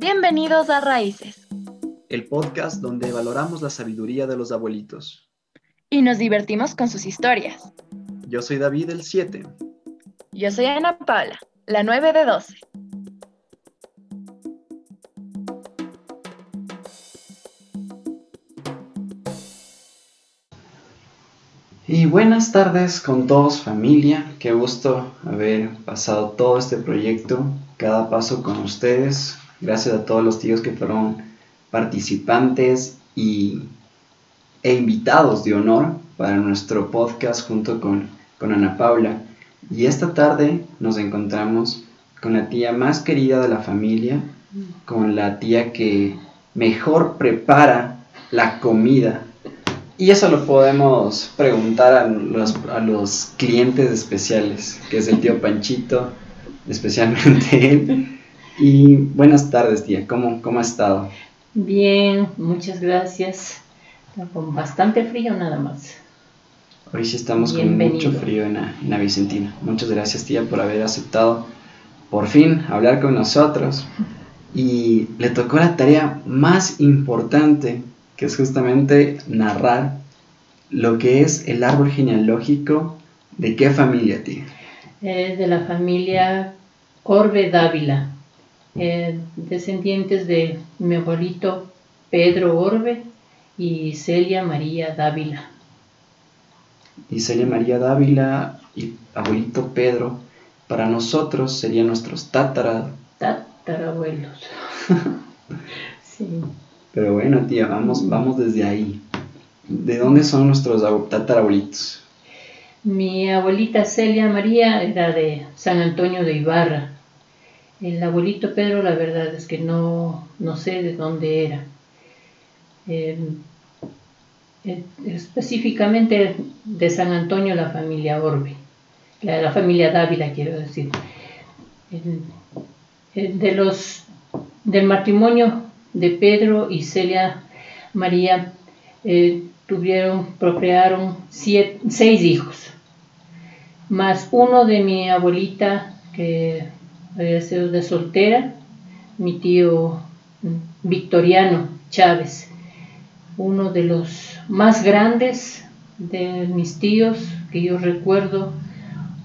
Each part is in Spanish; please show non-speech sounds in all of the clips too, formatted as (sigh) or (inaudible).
Bienvenidos a Raíces. El podcast donde valoramos la sabiduría de los abuelitos. Y nos divertimos con sus historias. Yo soy David el 7. Yo soy Ana Paula, la 9 de 12. Y buenas tardes con todos familia, qué gusto haber pasado todo este proyecto, cada paso con ustedes, gracias a todos los tíos que fueron participantes y, e invitados de honor para nuestro podcast junto con, con Ana Paula. Y esta tarde nos encontramos con la tía más querida de la familia, con la tía que mejor prepara la comida y eso lo podemos preguntar a los, a los clientes especiales, que es el tío Panchito, especialmente él. Y buenas tardes, tía. ¿Cómo, cómo ha estado? Bien, muchas gracias. con bastante frío nada más. Hoy sí estamos con mucho frío en la, en la Vicentina. Muchas gracias, tía, por haber aceptado por fin hablar con nosotros. Y le tocó la tarea más importante que es justamente narrar lo que es el árbol genealógico de qué familia tiene. Es de la familia Orbe Dávila, eh, descendientes de mi abuelito Pedro Orbe y Celia María Dávila. Y Celia María Dávila y abuelito Pedro, para nosotros serían nuestros tatara... tatarabuelos. (laughs) sí. Pero bueno, tía, vamos, vamos desde ahí. ¿De dónde son nuestros tatarabuelitos? Mi abuelita Celia María era de San Antonio de Ibarra. El abuelito Pedro, la verdad es que no, no sé de dónde era. Em, eh, específicamente de San Antonio, la familia Orbe, la, familia Dávila, quiero decir. de los, del matrimonio de Pedro y Celia María eh, tuvieron, procrearon seis hijos, más uno de mi abuelita que había sido de soltera, mi tío Victoriano Chávez, uno de los más grandes de mis tíos que yo recuerdo,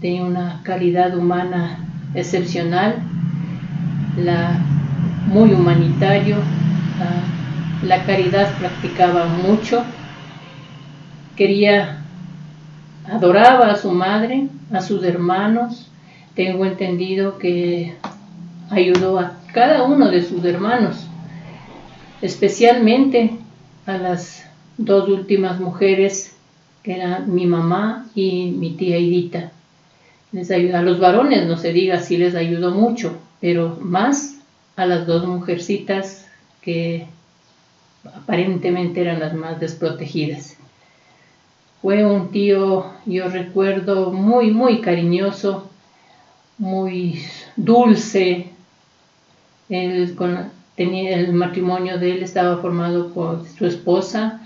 de una calidad humana excepcional, la muy humanitario, la, caridad practicaba mucho, quería, adoraba a su madre, a sus hermanos, tengo entendido que ayudó a cada uno de sus hermanos, especialmente a las dos últimas mujeres, que eran mi mamá y mi tía Edita. Les ayuda, a los varones no se diga si les ayudó mucho, pero más a las dos mujercitas que aparentemente eran las más desprotegidas. Fue un tío, yo recuerdo, muy, muy cariñoso, muy dulce. el matrimonio de él estaba formado por su esposa,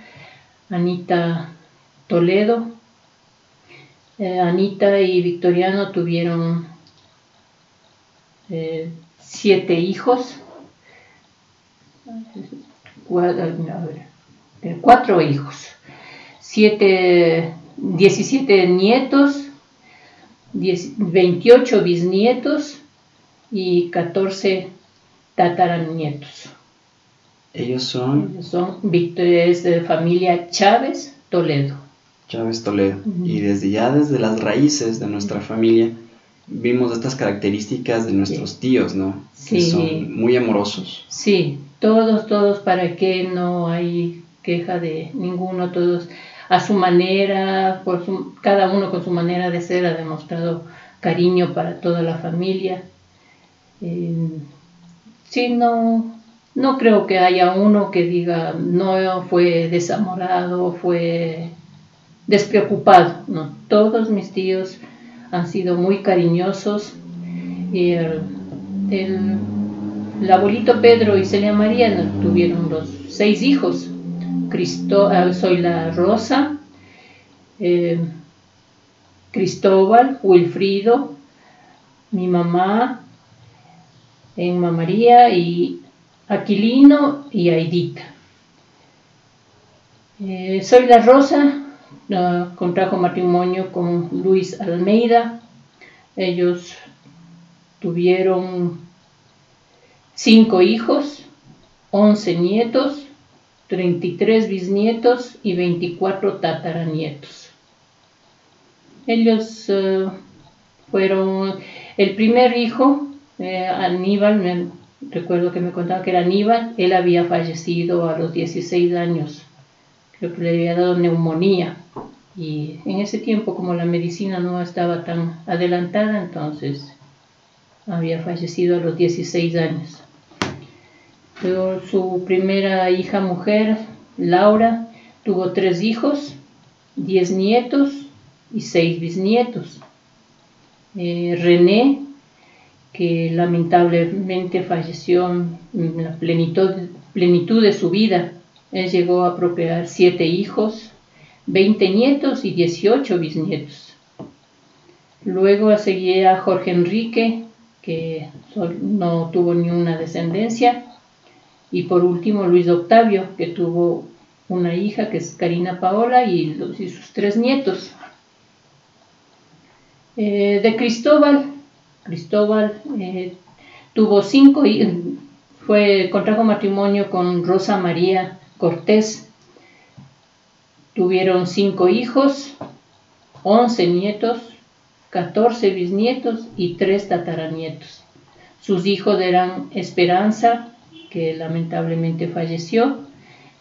Anita Toledo. Eh, Anita y Victoriano tuvieron eh, siete hijos, cuatro, hijos, siete, 17 nietos, 28 bisnietos y 14 tataranietos. Ellos son... Son es de familia Chávez Toledo. Chávez Toledo. Y desde ya, desde las raíces de nuestra familia, vimos estas características de nuestros tíos, ¿no? Que son muy amorosos. Sí, todos, todos, para que no hay queja de ninguno, todos a su manera, por cada uno con su manera de ser ha demostrado cariño para toda la familia. Eh, no, no creo que haya uno que diga no fue desamorado, fue despreocupado, no, todos mis tíos han sido muy cariñosos. Y el, abuelito Pedro y Celia María tuvieron los seis hijos. Cristo, ah, soy la Rosa, eh, Cristóbal, Wilfrido, mi mamá, Emma María y Aquilino y Aidita. Eh, soy la Rosa, contrajo matrimonio con Luis Almeida. Ellos tuvieron cinco hijos, once nietos, 33 bisnietos y 24 tataranietos. Ellos eh, fueron el primer hijo, eh, Aníbal, me, recuerdo que me contaba que era Aníbal, él había fallecido a los 16 años, creo que le había dado neumonía. Y en ese tiempo, como la medicina no estaba tan adelantada, entonces había fallecido a los 16 años. Su primera hija mujer, Laura, tuvo tres hijos, diez nietos y seis bisnietos. Eh, René, que lamentablemente falleció en la plenitud, plenitud de su vida. Él llegó a procrear siete hijos, 20 nietos y 18 bisnietos. Luego seguía Jorge Enrique, que no tuvo ni una descendencia. Y por último Luis Octavio, que tuvo una hija que es Karina Paola y, sus tres nietos. Eh, de Cristóbal, Cristóbal eh, tuvo cinco, fue, contrajo matrimonio con Rosa María Cortés. Tuvieron cinco hijos, once nietos, catorce bisnietos y tres tataranietos. Sus hijos eran Esperanza, que lamentablemente falleció,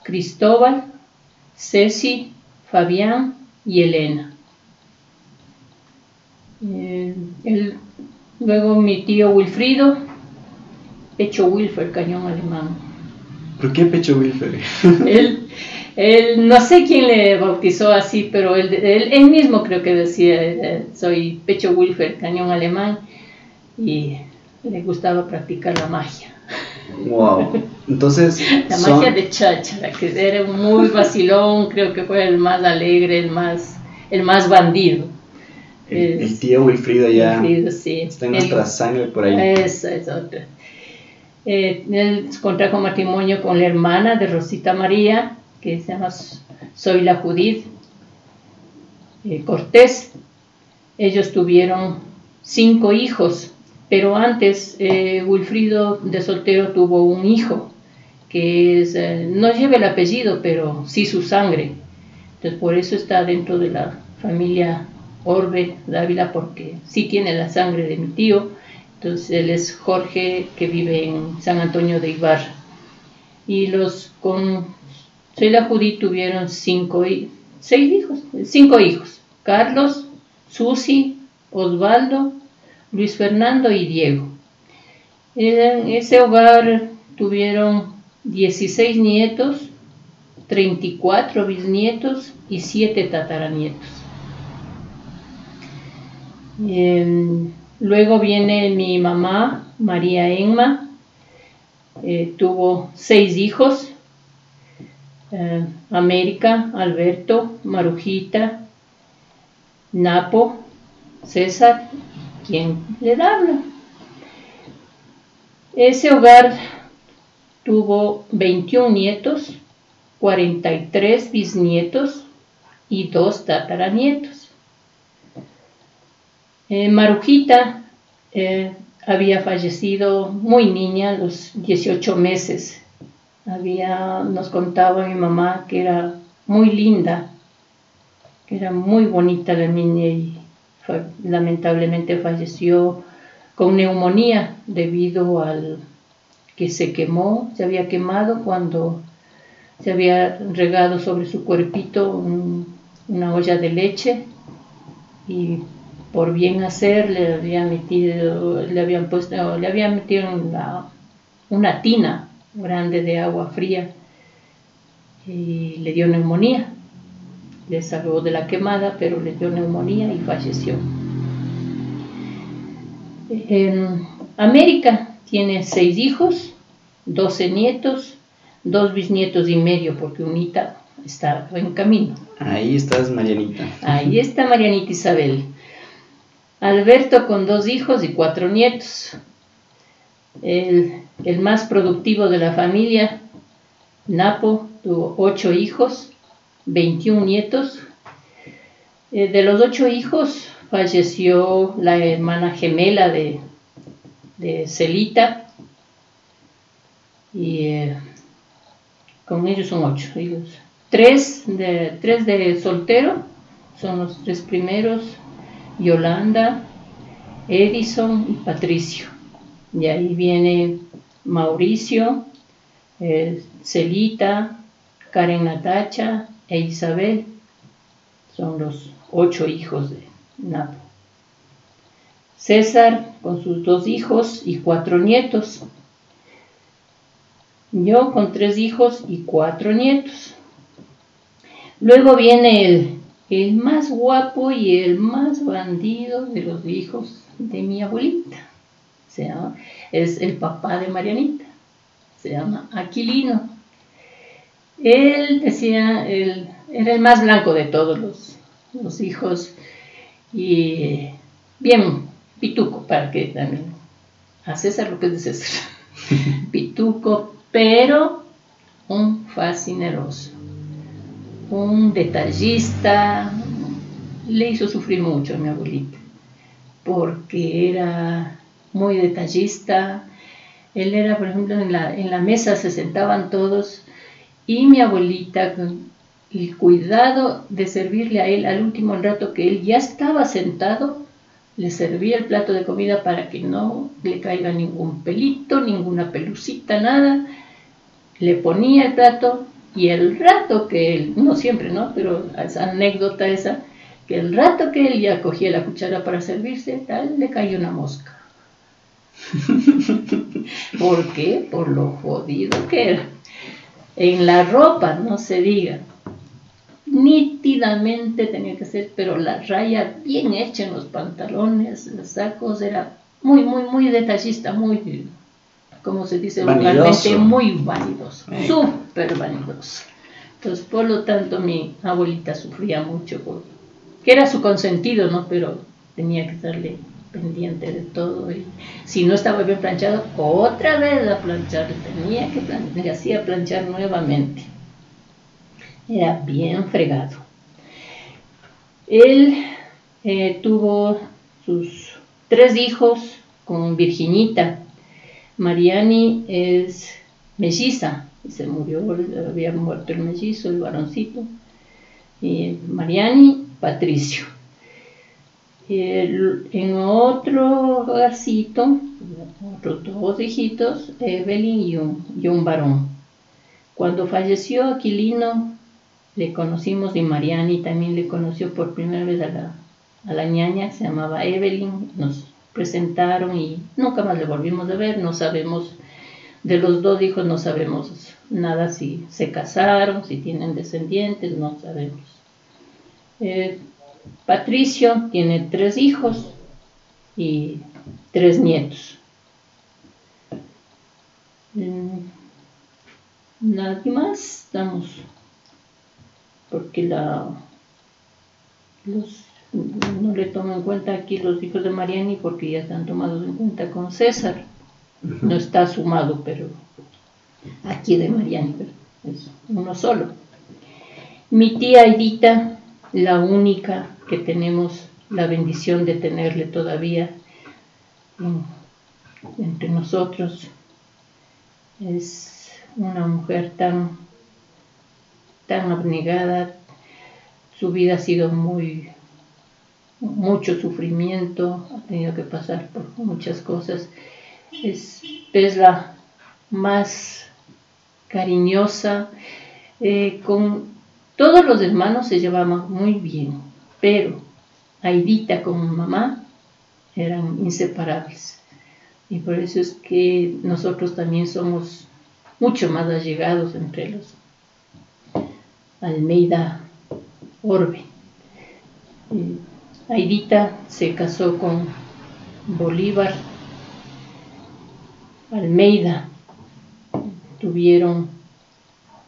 Cristóbal, Ceci, Fabián y Elena. Eh, luego mi tío Wilfrido, Pecho Wilfer, cañón alemán. ¿Por qué Pecho Wilfer? (laughs) él, él, no sé quién le bautizó así, pero él, él, mismo creo que decía, eh, soy Pecho Wilfer, cañón alemán, y le gustaba practicar la magia. Wow. Entonces. La magia de Cháchara, que era muy vacilón, creo que fue el más alegre, el más, el más bandido. El, tío Wilfrido ya está en nuestra sangre por ahí. Esa es otra. Eh, él contrajo matrimonio con la hermana de Rosita María, que se llama Soy la Judith eh, Cortés. Ellos tuvieron cinco hijos, pero antes eh, Wilfrido de soltero tuvo un hijo, que eh, no lleva el apellido, pero sí su sangre. Entonces por eso está dentro de la familia Orbe Dávila, porque sí tiene la sangre de mi tío. Entonces él es Jorge, que vive en San Antonio de Ibarra. Y los con soy la Judí tuvieron cinco, seis hijos, cinco hijos. Carlos, Susi, Osvaldo, Luis Fernando y Diego. En ese hogar tuvieron 16 nietos, 34 bisnietos y 7 tataranietos. Em, luego viene mi mamá, María Enma, eh, tuvo seis hijos, eh, América, Alberto, Marujita, Napo, César, quien le habla. Ese hogar tuvo 21 nietos, 43 bisnietos y dos tataranietos. Eh, Marujita eh, había fallecido muy niña, a los 18 meses había, nos contaba mi mamá que era muy linda, que era muy bonita la niña y lamentablemente falleció con neumonía debido al que se quemó, se había quemado cuando se había regado sobre su cuerpito una olla de leche y por bien hacer le habían metido, le habían puesto, le habían metido una tina grande de agua fría y le dio neumonía. Le salvó de la quemada, pero le dio neumonía y falleció. En América tiene seis hijos, doce nietos, dos bisnietos y medio, porque unita está en camino. Ahí estás, Marianita. Ahí está Marianita Isabel. Alberto con dos hijos y cuatro nietos. El el más productivo de la familia, Napo, tuvo ocho hijos, 21 nietos. Eh, de los ocho hijos falleció la hermana gemela de, de Celita y eh, con ellos son ocho hijos. Tres de, tres de soltero, son los tres primeros, Yolanda, Edison y Patricio. Y ahí viene Mauricio, eh, Celita, Karen Natacha e Isabel. Son los ocho hijos de Napo. César con sus dos hijos y cuatro nietos. Yo con tres hijos y cuatro nietos. Luego viene el, el más guapo y el más bandido de los hijos de mi abuelita. Se llama, es el papá de Marianita. Se llama Aquilino. Él decía, él era el más blanco de todos los, los hijos y bien pituco para que también a César lo que es de César. (laughs) pituco, pero un fascineroso, un detallista, le hizo sufrir mucho a mi abuelita, porque era muy detallista. Él era, por ejemplo, en la, en la mesa se sentaban todos y mi abuelita, con el cuidado de servirle a él al último rato que él ya estaba sentado, le servía el plato de comida para que no le caiga ningún pelito, ninguna pelucita, nada. Le ponía el plato y el rato que él, no siempre, ¿no? Pero esa anécdota esa, que el rato que él ya cogía la cuchara para servirse, tal, le cayó una mosca. (laughs) ¿Por qué? Por lo jodido que era. En la ropa, no se diga. Nítidamente tenía que ser, pero la raya bien hecha en los pantalones, los sacos, era muy, muy, muy detallista, muy, como se dice vulgarmente, muy vanidoso, súper vanidoso. Entonces, por lo tanto, mi abuelita sufría mucho, que era su consentido, ¿no? Pero tenía que darle pendiente de todo. Y si no estaba bien planchado, otra vez a planchar, tenía que planchar, hacía planchar nuevamente. Era bien fregado. Él eh, tuvo sus tres hijos con Virginita. Mariani es melliza, se murió, había muerto el mellizo, el varoncito. Y Mariani, Patricio en otro hogarcito, otros dos hijitos, Evelyn y un, varón. Cuando falleció Aquilino, le conocimos y Mariani también le conoció por primera vez a la, a ñaña, se llamaba Evelyn, nos presentaron y nunca más le volvimos a ver, no sabemos, de los dos hijos no sabemos nada si se casaron, si tienen descendientes, no sabemos. Eh, Patricio tiene tres hijos y tres nietos. Mm, nadie más estamos, porque la, los, no le tomo en cuenta aquí los hijos de Mariani porque ya están tomados en cuenta con César. No está sumado, pero aquí de Mariani, es uno solo. Mi tía Edita, la única que tenemos la bendición de tenerle todavía entre nosotros. Es una mujer tan, tan abnegada, su vida ha sido muy, mucho sufrimiento, ha tenido que pasar por muchas cosas. Es, es la más cariñosa, eh, con todos los hermanos se llevaban muy bien pero Aidita como mamá eran inseparables. Y por eso es que nosotros también somos mucho más allegados entre los Almeida Orbe. Aidita se casó con Bolívar Almeida. Tuvieron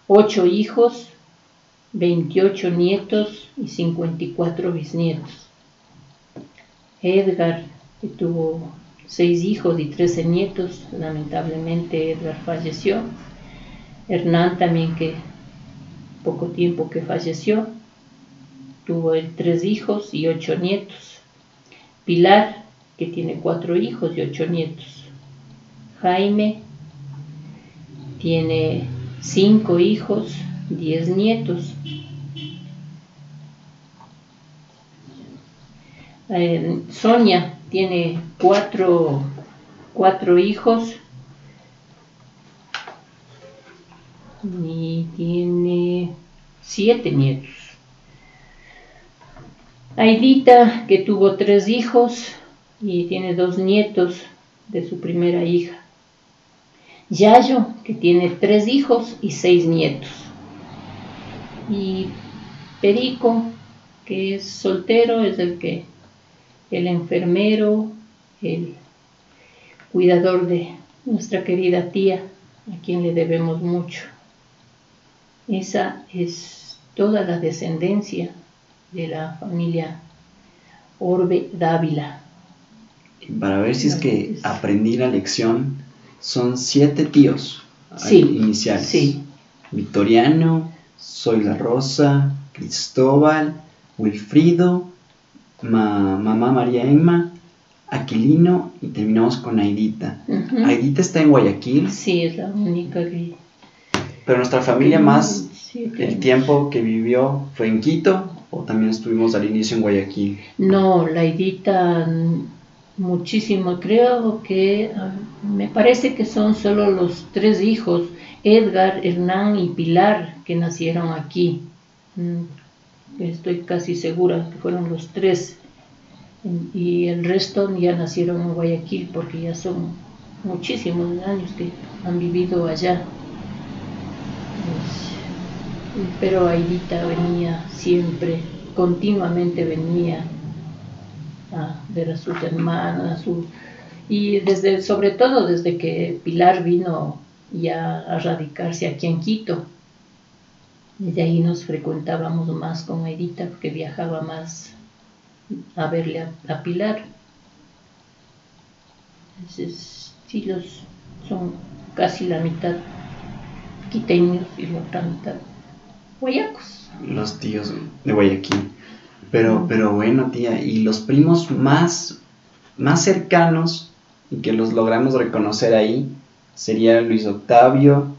ocho hijos 28 nietos y 54 bisnietos. Edgar, que tuvo seis hijos y trece nietos. Lamentablemente Edgar falleció. Hernán también que poco tiempo que falleció. Tuvo tres hijos y ocho nietos. Pilar, que tiene cuatro hijos y ocho nietos. Jaime tiene cinco hijos, diez nietos. Eh, Sonia tiene cuatro, cuatro hijos y tiene siete nietos. Aidita, que tuvo tres hijos y tiene dos nietos de su primera hija. Yayo, que tiene tres hijos y seis nietos. Y Perico, que es soltero, es el que el enfermero, el cuidador de nuestra querida tía, a quien le debemos mucho. Esa es toda la descendencia de la familia Orbe Dávila. Para ver si es que aprendí la lección, son siete tíos iniciales. Sí. Victoriano, Soy la Rosa, Cristóbal, Wilfrido, mamá María Emma, Aquilino y terminamos con Aidita. Aidita está en Guayaquil. Sí, es la única que... Pero nuestra familia más, el tiempo que vivió fue en Quito o también estuvimos al inicio en Guayaquil. No, la Aidita muchísimo. Creo que ah, me parece que son solo los tres hijos, Edgar, Hernán y Pilar, que nacieron aquí. Mm, estoy casi segura que fueron los tres. Y el resto ya nacieron en Guayaquil porque ya son muchísimos años que han vivido allá. Pero Aidita venía siempre, continuamente venía a ver a sus hermanas, y desde, sobre todo desde que Pilar vino ya a radicarse aquí en Quito. Y de ahí nos frecuentábamos más con Edita porque viajaba más a verle a, Pilar. Entonces, sí, los, son casi la mitad quiteños y la otra mitad guayacos. Los tíos de Guayaquil. Pero, pero bueno, tía, y los primos más, más cercanos y que los logramos reconocer ahí sería Luis Octavio,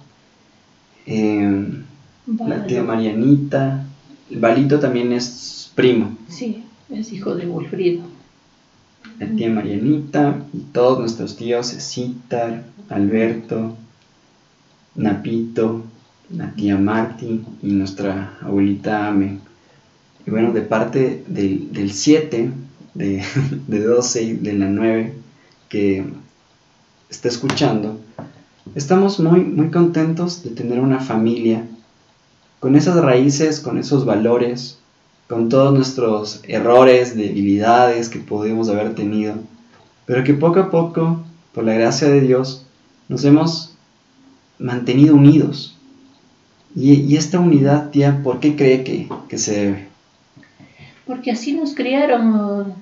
em, la tía Marianita, el Balito también es primo. Sí, es hijo de Wolfrido. La tía Marianita y todos nuestros tíos, Citar, Alberto, Napito, la tía Marti y nuestra abuelita Ame. Y bueno, de parte del 7, de, (laughs) de 12 y de la 9 que está escuchando, estamos muy, muy contentos de tener una familia con esas raíces, con esos valores, con todos nuestros errores, debilidades que podemos haber tenido, pero que poco a poco, por la gracia de Dios, nos hemos mantenido unidos. Y, esta unidad, tía, ¿por qué cree que, que se debe? Porque así nos criaron.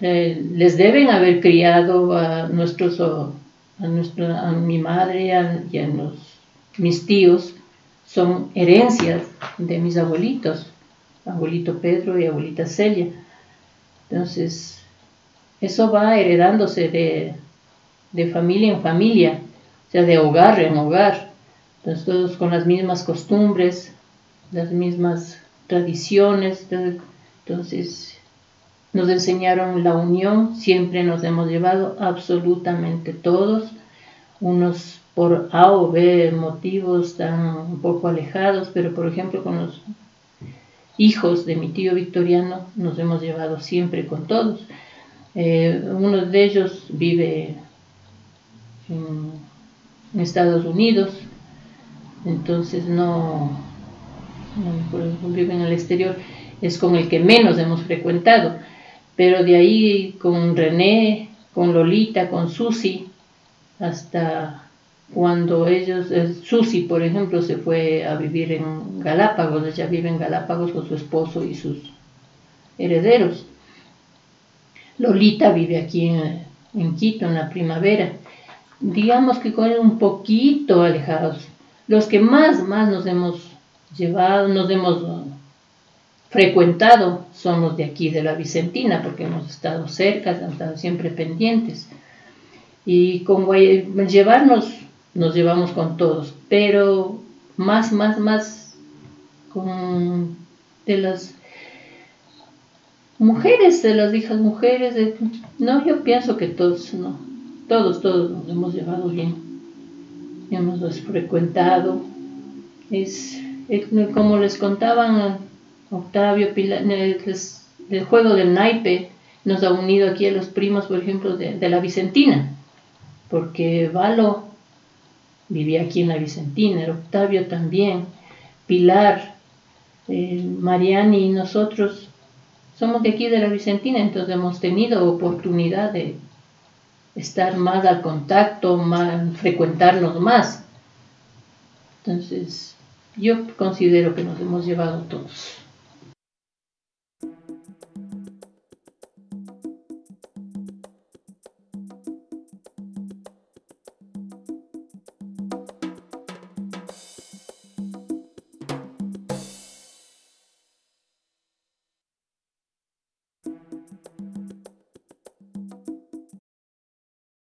Eh, les deben haber criado a nuestros, a, a mi madre y a mis tíos, son herencias de mis abuelitos, abuelito Pedro y abuelita Celia. Entonces, eso va heredándose de, de familia en familia, o sea, de hogar en hogar. Entonces, todos con las mismas costumbres, las mismas tradiciones, entonces nos enseñaron la unión, siempre nos hemos llevado absolutamente todos, unos por A o B motivos están un poco alejados, pero por ejemplo con los hijos de mi tío Victoriano nos hemos llevado siempre con todos. Eh, uno de ellos vive en Estados Unidos, entonces no, vive en exterior, es con el que menos hemos frecuentado. Pero de ahí con René, con Lolita, con Susi, hasta cuando ellos, eh, Susi por ejemplo, se fue a vivir en Galápagos, ella vive en Galápagos con su esposo y sus herederos. Lolita vive aquí en, en Quito en la primavera. Digamos que con un poquito alejados. Los que más, más nos hemos llevado, nos hemos frecuentado son los de aquí de la Vicentina, porque hemos estado cerca, hemos estado siempre pendientes. Y con llevarnos, nos llevamos con todos, pero más, más, más con de las mujeres, de las hijas mujeres, no, yo pienso que todos, no, todos, todos nos hemos llevado bien, hemos frecuentado, es, como les contaban Octavio, Pilar, el, juego del naipe nos ha unido aquí a los primos, por ejemplo, de, la Vicentina, porque Valo vivía aquí en la Vicentina, Octavio también, Pilar, eh, Mariani y nosotros somos de aquí de la Vicentina, entonces hemos tenido oportunidad de estar más al contacto, más, frecuentarnos más. Entonces, yo considero que nos hemos llevado todos.